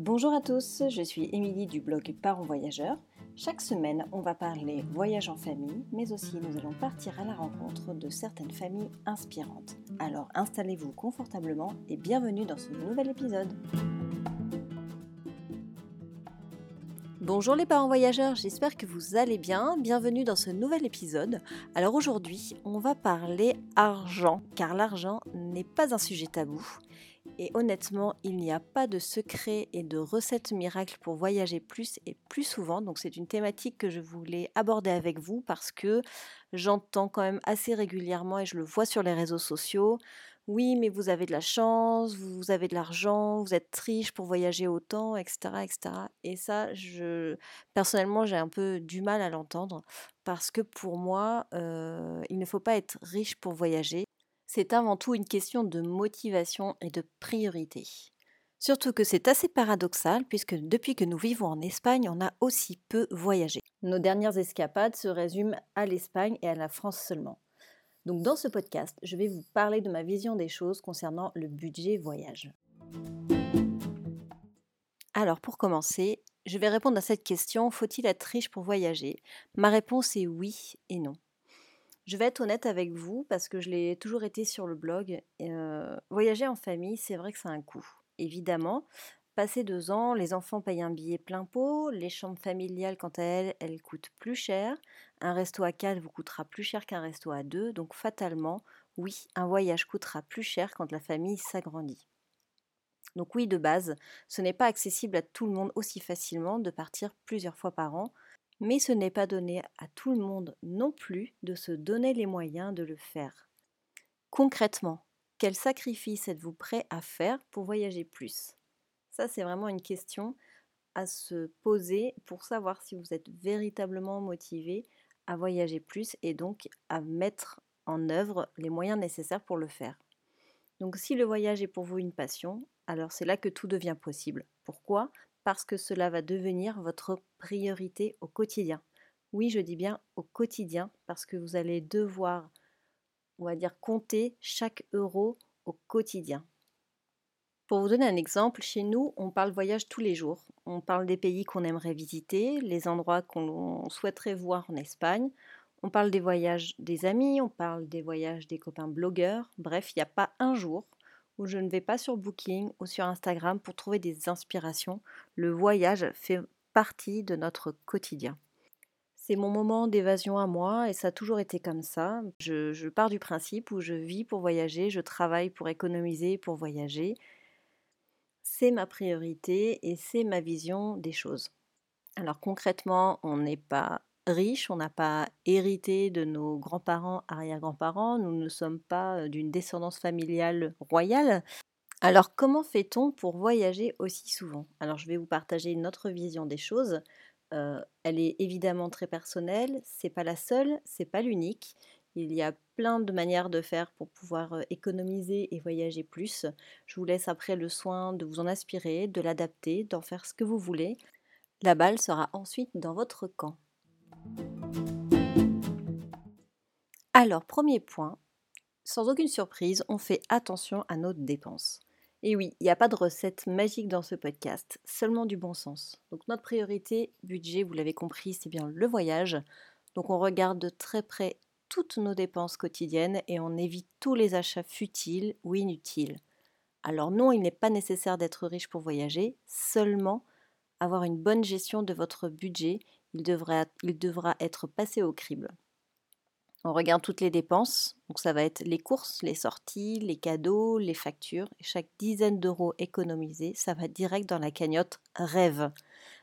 Bonjour à tous, je suis Émilie du blog Parents Voyageurs. Chaque semaine, on va parler voyage en famille, mais aussi nous allons partir à la rencontre de certaines familles inspirantes. Alors installez-vous confortablement et bienvenue dans ce nouvel épisode. Bonjour les parents voyageurs, j'espère que vous allez bien. Bienvenue dans ce nouvel épisode. Alors aujourd'hui, on va parler argent, car l'argent n'est pas un sujet tabou. Et honnêtement, il n'y a pas de secret et de recette miracle pour voyager plus et plus souvent. Donc c'est une thématique que je voulais aborder avec vous parce que j'entends quand même assez régulièrement et je le vois sur les réseaux sociaux. Oui, mais vous avez de la chance, vous avez de l'argent, vous êtes riche pour voyager autant, etc., etc. Et ça, je personnellement, j'ai un peu du mal à l'entendre parce que pour moi, euh, il ne faut pas être riche pour voyager. C'est avant tout une question de motivation et de priorité. Surtout que c'est assez paradoxal puisque depuis que nous vivons en Espagne, on a aussi peu voyagé. Nos dernières escapades se résument à l'Espagne et à la France seulement. Donc dans ce podcast, je vais vous parler de ma vision des choses concernant le budget voyage. Alors pour commencer, je vais répondre à cette question, faut-il être riche pour voyager? Ma réponse est oui et non. Je vais être honnête avec vous parce que je l'ai toujours été sur le blog. Euh, voyager en famille, c'est vrai que ça a un coût. Évidemment, passé deux ans, les enfants payent un billet plein pot, les chambres familiales, quant à elles, elles coûtent plus cher. Un resto à quatre vous coûtera plus cher qu'un resto à deux. Donc fatalement, oui, un voyage coûtera plus cher quand la famille s'agrandit. Donc oui, de base, ce n'est pas accessible à tout le monde aussi facilement de partir plusieurs fois par an mais ce n'est pas donné à tout le monde non plus de se donner les moyens de le faire. Concrètement, quel sacrifice êtes-vous prêt à faire pour voyager plus? Ça, c'est vraiment une question à se poser pour savoir si vous êtes véritablement motivé à voyager plus et donc à mettre en œuvre les moyens nécessaires pour le faire. Donc si le voyage est pour vous une passion, alors c'est là que tout devient possible. Pourquoi? Parce que cela va devenir votre priorité au quotidien. Oui, je dis bien au quotidien, parce que vous allez devoir, on va dire, compter chaque euro au quotidien. Pour vous donner un exemple, chez nous, on parle voyage tous les jours. On parle des pays qu'on aimerait visiter, les endroits qu'on souhaiterait voir en Espagne. On parle des voyages des amis, on parle des voyages des copains blogueurs. Bref, il n'y a pas un jour où je ne vais pas sur Booking ou sur Instagram pour trouver des inspirations. Le voyage fait partie de notre quotidien. C'est mon moment d'évasion à moi et ça a toujours été comme ça. Je, pars du principe où je vis pour voyager, je travaille pour économiser, pour voyager. C'est ma priorité et c'est ma vision des choses. Alors concrètement, on n'est pas on n'a pas hérité de nos grands-parents, arrière-grands-parents, nous ne sommes pas d'une descendance familiale royale. Alors comment fait-on pour voyager aussi souvent? Alors je vais vous partager une autre vision des choses. elle est évidemment très personnelle, c'est pas la seule, c'est pas l'unique. Il y a plein de manières de faire pour pouvoir économiser et voyager plus. Je vous laisse après le soin de vous en inspirer, de l'adapter, d'en faire ce que vous voulez. La balle sera ensuite dans votre camp. Alors, premier point, sans aucune surprise, on fait attention à nos dépenses. Et oui, il n'y a pas de recette magique dans ce podcast, seulement du bon sens. Donc notre priorité, budget, vous l'avez compris, c'est bien le voyage. Donc on regarde de très près toutes nos dépenses quotidiennes et on évite tous les achats futiles ou inutiles. Alors non, il n'est pas nécessaire d'être riche pour voyager, seulement avoir une bonne gestion de votre budget il devra, être passé au crible. On regarde toutes les dépenses, donc ça va être les courses, les sorties, les cadeaux, les factures. Chaque dizaine d'euros économisés, ça va direct dans la cagnotte rêve.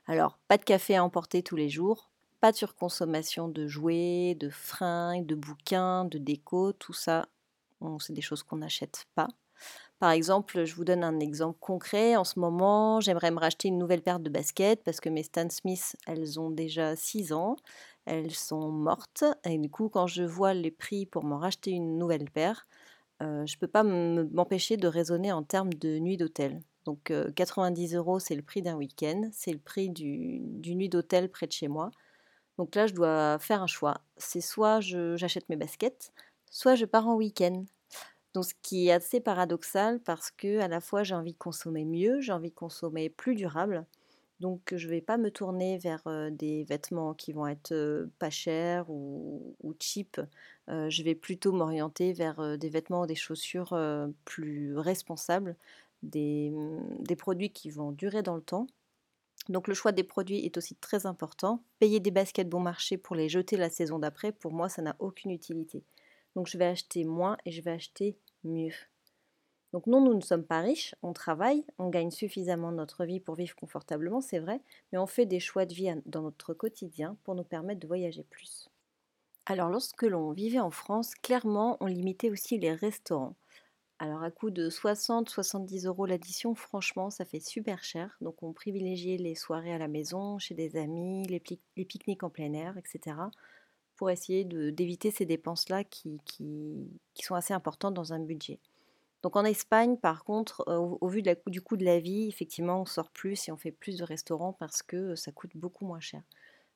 Alors, pas de café à emporter tous les jours, pas de surconsommation de jouets, de fringues, de bouquins, de déco, tout ça, c'est des choses qu'on n'achète pas. Par exemple, je vous donne un exemple concret. En ce moment, j'aimerais me racheter une nouvelle paire de baskets parce que mes Stan Smith, elles ont déjà 6 ans. Elles sont mortes. Et du coup, quand je vois les prix pour m'en racheter une nouvelle paire, euh, je ne peux pas m'empêcher de raisonner en termes de nuit d'hôtel. Donc 90 euh, euros, c'est le prix d'un week-end. C'est le prix du, du nuit d'hôtel près de chez moi. Donc là, je dois faire un choix. C'est soit j'achète mes baskets, soit je pars en week-end. Donc ce qui est assez paradoxal parce que à la fois j'ai envie de consommer mieux, j'ai envie de consommer plus durable. Donc je ne vais pas me tourner vers, des vêtements qui vont être, pas chers ou cheap. Je vais plutôt m'orienter vers, des vêtements ou des chaussures, plus responsables, des, mmh, des produits qui vont durer dans le temps. Donc le choix des produits est aussi très important. Payer des baskets bon marché pour les jeter la saison d'après, pour moi, ça n'a aucune utilité. Donc je vais acheter moins et je vais acheter mieux. Donc non, nous ne sommes pas riches, on travaille, on gagne suffisamment notre vie pour vivre confortablement, c'est vrai, mais on fait des choix de vie dans notre quotidien pour nous permettre de voyager plus. Alors lorsque l'on vivait en France, clairement, on limitait aussi les restaurants. Alors à coût de 60-70 euros l'addition, franchement, ça fait super cher. Donc on privilégiait les soirées à la maison, chez des amis, les, pique-niques en plein air, etc. pour essayer d'éviter ces dépenses-là qui, sont assez importantes dans un budget. Donc en Espagne, par contre, euh, au, vu du coût de la vie, effectivement, on sort plus et on fait plus de restaurants parce que ça coûte beaucoup moins cher.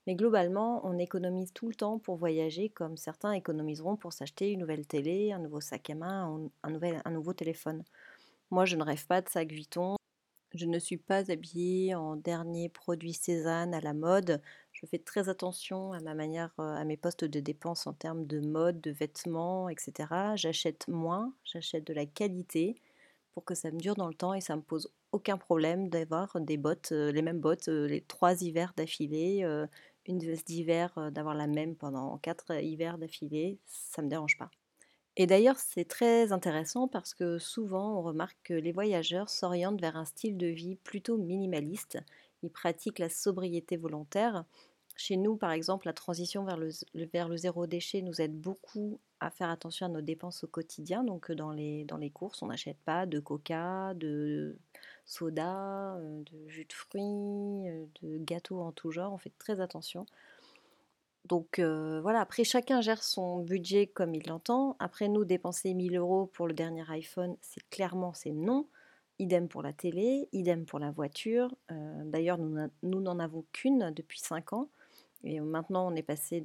Mais globalement, on économise tout le temps pour voyager, comme certains économiseront pour s'acheter une nouvelle télé, un nouveau sac à main, un, nouvel, un nouveau téléphone. Moi, je ne rêve pas de sac Vuitton. Je ne suis pas habillée en dernier produit Cézanne à la mode. Je fais très attention à ma manière, euh, à mes postes de dépenses en termes de mode, de vêtements, etc. J'achète moins, j'achète de la qualité pour que ça me dure dans le temps et ça me pose aucun problème d'avoir des bottes, euh, les mêmes bottes, euh, les trois hivers d'affilée, une veste d'hiver, d'avoir la même pendant quatre hivers d'affilée, ça ne me dérange pas. Et d'ailleurs, c'est très intéressant parce que souvent, on remarque que les voyageurs s'orientent vers un style de vie plutôt minimaliste. Ils pratiquent la sobriété volontaire. Chez nous, par exemple, la transition vers le, vers le zéro déchet nous aide beaucoup à faire attention à nos dépenses au quotidien. Donc, dans les, dans les courses, on n'achète pas de coca, de soda, euh, de jus de fruits, euh, de gâteaux en tout genre. On fait très attention. Donc euh, voilà, après chacun gère son budget comme il l'entend. Après nous, dépenser 1000 euros pour le dernier iPhone, c'est clairement c'est non. Idem pour la télé, idem pour la voiture. D'ailleurs, nous n'en avons qu'une depuis 5 ans. Et maintenant, on est passé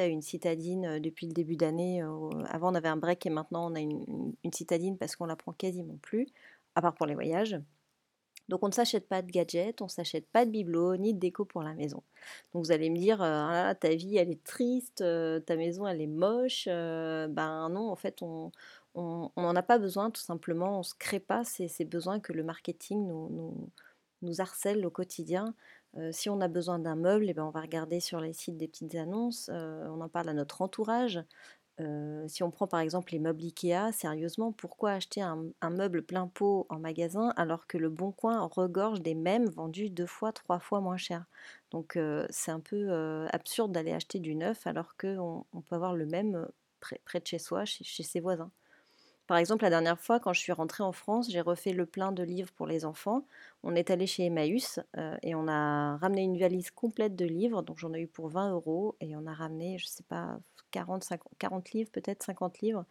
à une citadine depuis le début d'année. avant, on avait un break et maintenant, on a une, citadine parce qu'on la prend quasiment plus à part pour les voyages. Donc on ne s'achète pas de gadgets, on ne s'achète pas de bibelots, ni de déco pour la maison. Donc vous allez me dire, ah, ta vie elle est triste, ta maison elle est moche. Ben non, en fait on n'en a pas besoin tout simplement, on ne se crée pas ces, ces, besoins que le marketing nous harcèle au quotidien. Si on a besoin d'un meuble, eh ben, on va regarder sur les sites des petites annonces, on en parle à notre entourage si on prend par exemple les meubles Ikea, sérieusement, pourquoi acheter un, meuble plein pot en magasin alors que le Bon Coin regorge des mêmes vendus deux fois, trois fois moins cher? Donc c'est un peu absurde d'aller acheter du neuf alors qu'on on peut avoir le même près, de chez soi, chez, ses voisins. Par exemple, la dernière fois, quand je suis rentrée en France, j'ai refait le plein de livres pour les enfants. On est allé chez Emmaüs et on a ramené une valise complète de livres, donc j'en ai eu pour 20 euros et on a ramené, je sais pas, 40, 40 livres, peut-être 50 livres.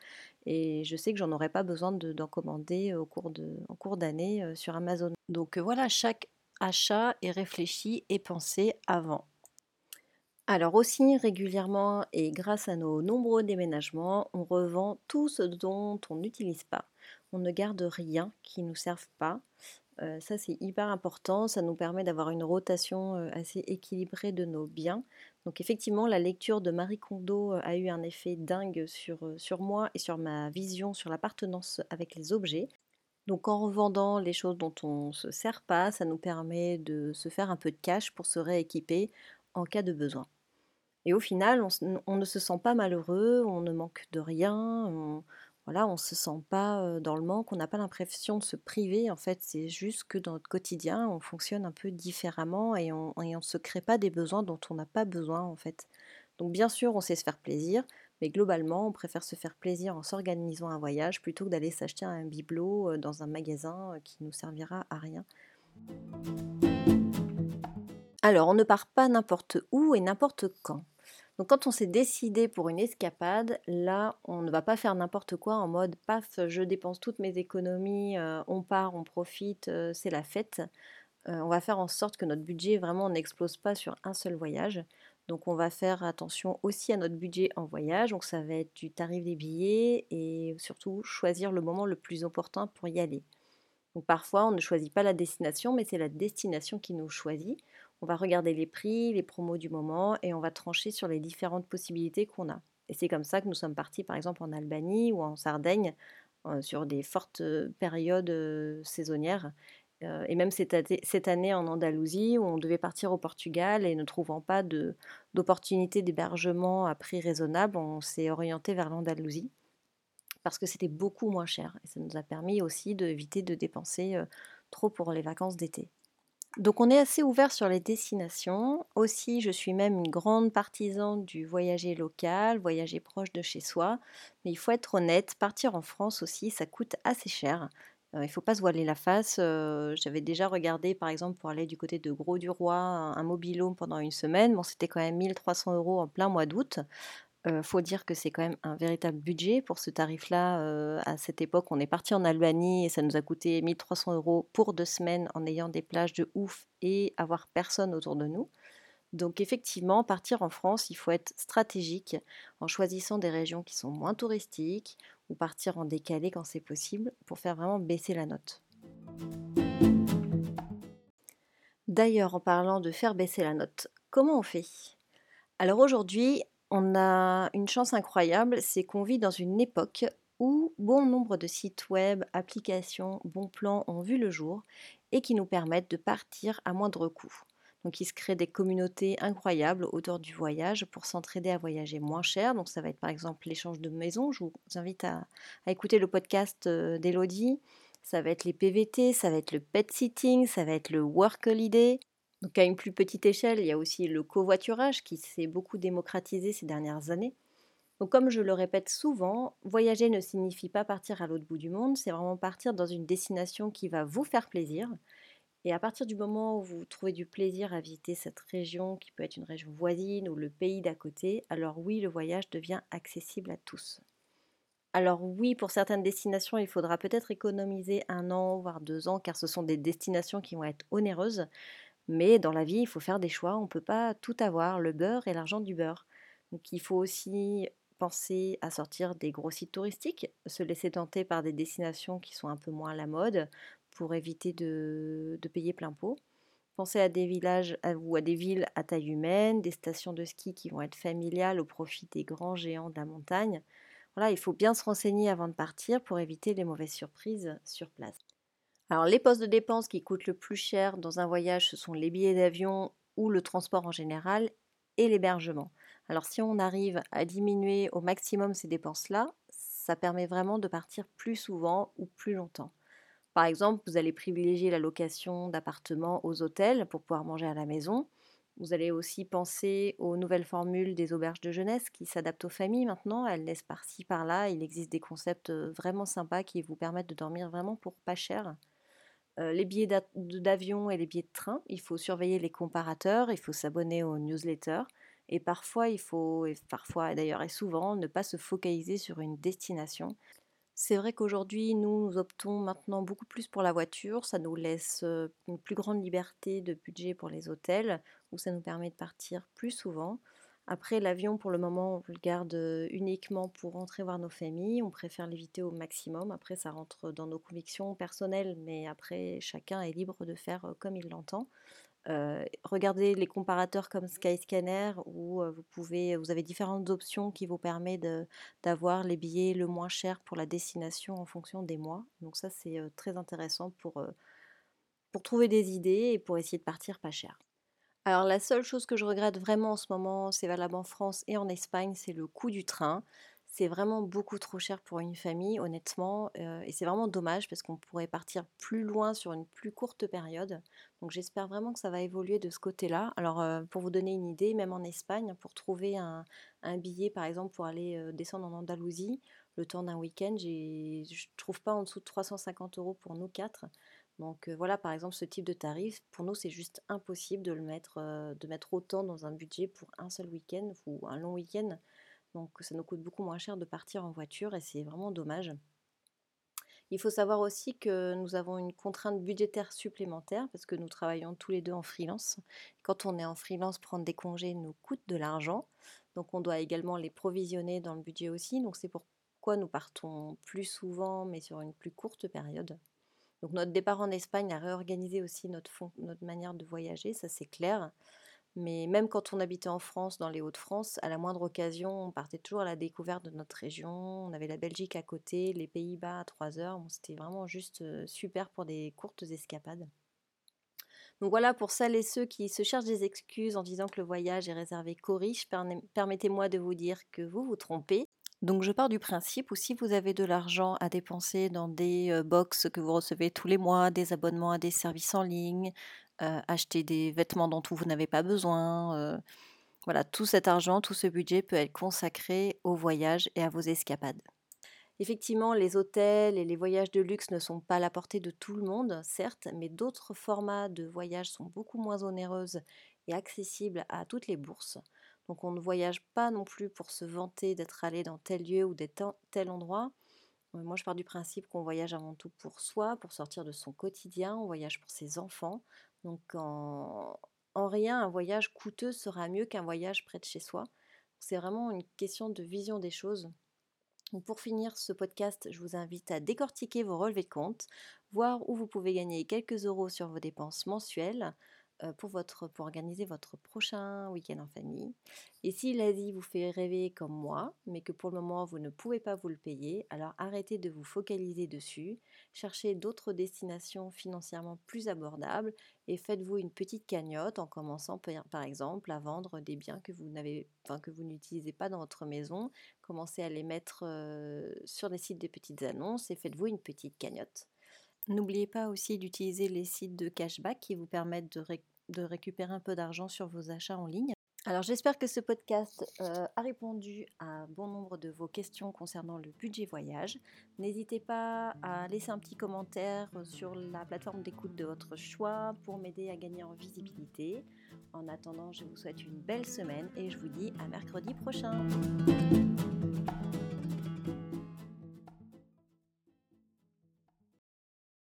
Et je sais que j'en aurais pas besoin d'en commander au cours, de, en cours d'année euh, sur Amazon. Donc euh, voilà, chaque achat est réfléchi et pensé avant. Alors aussi régulièrement et grâce à nos nombreux déménagements, on revend tout ce dont on n'utilise pas. On ne garde rien qui ne nous serve pas. Euh, ça c'est hyper important, ça nous permet d'avoir une rotation assez équilibrée de nos biens. Donc effectivement, la lecture de Marie Kondo a eu un effet dingue sur, sur moi et sur ma vision sur l'appartenance avec les objets. Donc en revendant les choses dont on ne se sert pas, ça nous permet de se faire un peu de cash pour se rééquiper en cas de besoin. Et au final, on, ne se sent pas malheureux, on ne manque de rien, voilà, on se sent pas dans le manque, on n'a pas l'impression de se priver. En fait, c'est juste que dans notre quotidien, on fonctionne un peu différemment et on ne se crée pas des besoins dont on n'a pas besoin en fait. Donc bien sûr, on sait se faire plaisir, mais globalement, on préfère se faire plaisir en s'organisant un voyage plutôt que d'aller s'acheter un bibelot dans un magasin qui nous servira à rien. Alors, on ne part pas n'importe où et n'importe quand. Donc quand on s'est décidé pour une escapade, là, on ne va pas faire n'importe quoi en mode paf, je dépense toutes mes économies, euh, on part, on profite, euh, c'est la fête. Euh, on va faire en sorte que notre budget vraiment n'explose pas sur un seul voyage. Donc on va faire attention aussi à notre budget en voyage, donc ça va être du tarif des billets et surtout choisir le moment le plus opportun pour y aller. Donc parfois on ne choisit pas la destination, mais c'est la destination qui nous choisit. On va regarder les prix, les promos du moment et on va trancher sur les différentes possibilités qu'on a. Et c'est comme ça que nous sommes partis par exemple en Albanie ou en Sardaigne euh, sur des fortes euh, périodes euh, saisonnières et même cette, année en Andalousie où on devait partir au Portugal et ne trouvant pas d'opportunité d'hébergement à prix raisonnable, on s'est orienté vers l'Andalousie parce que c'était beaucoup moins cher et ça nous a permis aussi d'éviter de dépenser trop pour les vacances d'été. Donc on est assez ouvert sur les destinations. Aussi, je suis même une grande partisane du voyager local, voyager proche de chez soi. Mais il faut être honnête, partir en France aussi, ça coûte assez cher il ne faut pas se voiler la face. J'avais déjà regardé, par exemple, pour aller du côté de Gros-du-Roi, un, un mobilhome pendant une semaine. Bon, c'était quand même 1300 euros en plein mois d'août. Il faut dire que c'est quand même un véritable budget pour ce tarif-là. à cette époque, on est parti en Albanie et ça nous a coûté 1300 euros pour deux semaines en ayant des plages de ouf et avoir personne autour de nous. Donc effectivement, partir en France, il faut être stratégique en choisissant des régions qui sont moins touristiques ou partir en décalé quand c'est possible pour faire vraiment baisser la note. D'ailleurs, en parlant de faire baisser la note, comment on fait? Alors aujourd'hui, on a une chance incroyable, c'est qu'on vit dans une époque où bon nombre de sites web, applications, bons plans ont vu le jour et qui nous permettent de partir à moindre coût. Donc il se crée des communautés incroyables autour du voyage pour s'entraider à voyager moins cher. Donc ça va être par exemple l'échange de maisons. Je vous invite à, écouter le podcast euh, d'Elodie. Ça va être les PVT, ça va être le pet sitting, ça va être le work holiday. Donc à une plus petite échelle, il y a aussi le covoiturage qui s'est beaucoup démocratisé ces dernières années. Donc comme je le répète souvent, voyager ne signifie pas partir à l'autre bout du monde, c'est vraiment partir dans une destination qui va vous faire plaisir, et à partir du moment où vous trouvez du plaisir à visiter cette région, qui peut être une région voisine ou le pays d'à côté, alors oui, le voyage devient accessible à tous. Alors oui, pour certaines destinations, il faudra peut-être économiser un an, voire deux ans, car ce sont des destinations qui vont être onéreuses. Mais dans la vie, il faut faire des choix, on ne peut pas tout avoir, le beurre et l'argent du beurre. Donc il faut aussi penser à sortir des gros sites touristiques, se laisser tenter par des destinations qui sont un peu moins à la mode, pour éviter de, payer plein pot. Pensez à des villages ou à des villes à taille humaine, des stations de ski qui vont être familiales au profit des grands géants de la montagne. Voilà, il faut bien se renseigner avant de partir pour éviter les mauvaises surprises sur place. Les postes de dépenses qui coûtent le plus cher dans un voyage, ce sont les billets d'avion ou le transport en général et l'hébergement. Alors si on arrive à diminuer au maximum ces dépenses-là, ça permet vraiment de partir plus souvent ou plus longtemps. Par exemple, vous allez privilégier la location d'appartements aux hôtels pour pouvoir manger à la maison. Vous allez aussi penser aux nouvelles formules des auberges de jeunesse qui s'adaptent aux familles maintenant. Elles naissent par-ci, par-là. Il existe des concepts vraiment sympas qui vous permettent de dormir vraiment pour pas cher. Les billets d'avion et les billets de train, il faut surveiller les comparateurs, il faut s'abonner aux newsletters. Et parfois, il faut, et parfois d'ailleurs et souvent, ne pas se focaliser sur une destination. C'est vrai qu'aujourd'hui, nous, nous optons maintenant beaucoup plus pour la voiture. Ça nous laisse une plus grande liberté de budget pour les hôtels, où ça nous permet de partir plus souvent. Après, l'avion, pour le moment, on le garde uniquement pour rentrer voir nos familles. On préfère l'éviter au maximum. Après, ça rentre dans nos convictions personnelles, mais après, chacun est libre de faire comme il l'entend. Regardez les comparateurs comme Skyscanner où vous, pouvez, vous avez différentes options qui vous permettent d'avoir les billets le moins cher pour la destination en fonction des mois. Donc ça c'est très intéressant pour, pour trouver des idées et pour essayer de partir pas cher. Alors la seule chose que je regrette vraiment en ce moment, c'est valable en France et en Espagne, c'est le coût du train. C'est vraiment beaucoup trop cher pour une famille, honnêtement, et c'est vraiment dommage parce qu'on pourrait partir plus loin sur une plus courte période. Donc j'espère vraiment que ça va évoluer de ce côté-là. Alors pour vous donner une idée, même en Espagne, pour trouver un, billet par exemple pour aller descendre en Andalousie, le temps d'un week-end, je ne trouve pas en dessous de 350 euros pour nous quatre. Donc voilà, par exemple, ce type de tarif, pour nous, c'est juste impossible de le mettre, de mettre autant dans un budget pour un seul week-end ou un long week-end. Donc ça nous coûte beaucoup moins cher de partir en voiture et c'est vraiment dommage. Il faut savoir aussi que nous avons une contrainte budgétaire supplémentaire parce que nous travaillons tous les deux en freelance. Quand on est en freelance, prendre des congés nous coûte de l'argent. Donc on doit également les provisionner dans le budget aussi. Donc c'est pourquoi nous partons plus souvent mais sur une plus courte période. Donc notre départ en Espagne a réorganisé aussi notre, manière de voyager, ça c'est clair. Mais même quand on habitait en France, dans les Hauts-de-France, à la moindre occasion, on partait toujours à la découverte de notre région. On avait la Belgique à côté, les Pays-Bas à 3 heures. C'était vraiment juste super pour des courtes escapades. Donc voilà, pour celles et ceux qui se cherchent des excuses en disant que le voyage est réservé qu'aux riches, permettez-moi de vous dire que vous vous trompez. Donc je pars du principe où si vous avez de l'argent à dépenser dans des box que vous recevez tous les mois, des abonnements à des services en ligne, acheter des vêtements dont vous n'avez pas besoin. voilà, tout cet argent, tout ce budget peut être consacré au voyage et à vos escapades. Effectivement, les hôtels et les voyages de luxe ne sont pas à la portée de tout le monde, certes, mais d'autres formats de voyage sont beaucoup moins onéreuses et accessibles à toutes les bourses. Donc on ne voyage pas non plus pour se vanter d'être allé dans tel lieu ou tel endroit. Moi, je pars du principe qu'on voyage avant tout pour soi, pour sortir de son quotidien, on voyage pour ses enfants, donc en, rien, un voyage coûteux sera mieux qu'un voyage près de chez soi. C'est vraiment une question de vision des choses. pour finir ce podcast, je vous invite à décortiquer vos relevés de compte, voir où vous pouvez gagner quelques euros sur vos dépenses mensuelles, euh, pour, votre, pour organiser votre prochain week-end en famille. Et si l'Asie vous fait rêver comme moi, mais que pour le moment vous ne pouvez pas vous le payer, alors arrêtez de vous focaliser dessus, cherchez d'autres destinations financièrement plus abordables et faites-vous une petite cagnotte en commençant par exemple à vendre des biens que vous n'avez, enfin, que vous n'utilisez pas dans votre maison. Commencez à les mettre euh, sur des sites de petites annonces et faites-vous une petite cagnotte. N'oubliez pas aussi d'utiliser les sites de cashback qui vous permettent de, récupérer un peu d'argent sur vos achats en ligne. Alors j'espère que ce podcast euh, a répondu à bon nombre de vos questions concernant le budget voyage. N'hésitez pas à laisser un petit commentaire sur la plateforme d'écoute de votre choix pour m'aider à gagner en visibilité. En attendant, je vous souhaite une belle semaine et je vous dis à mercredi prochain.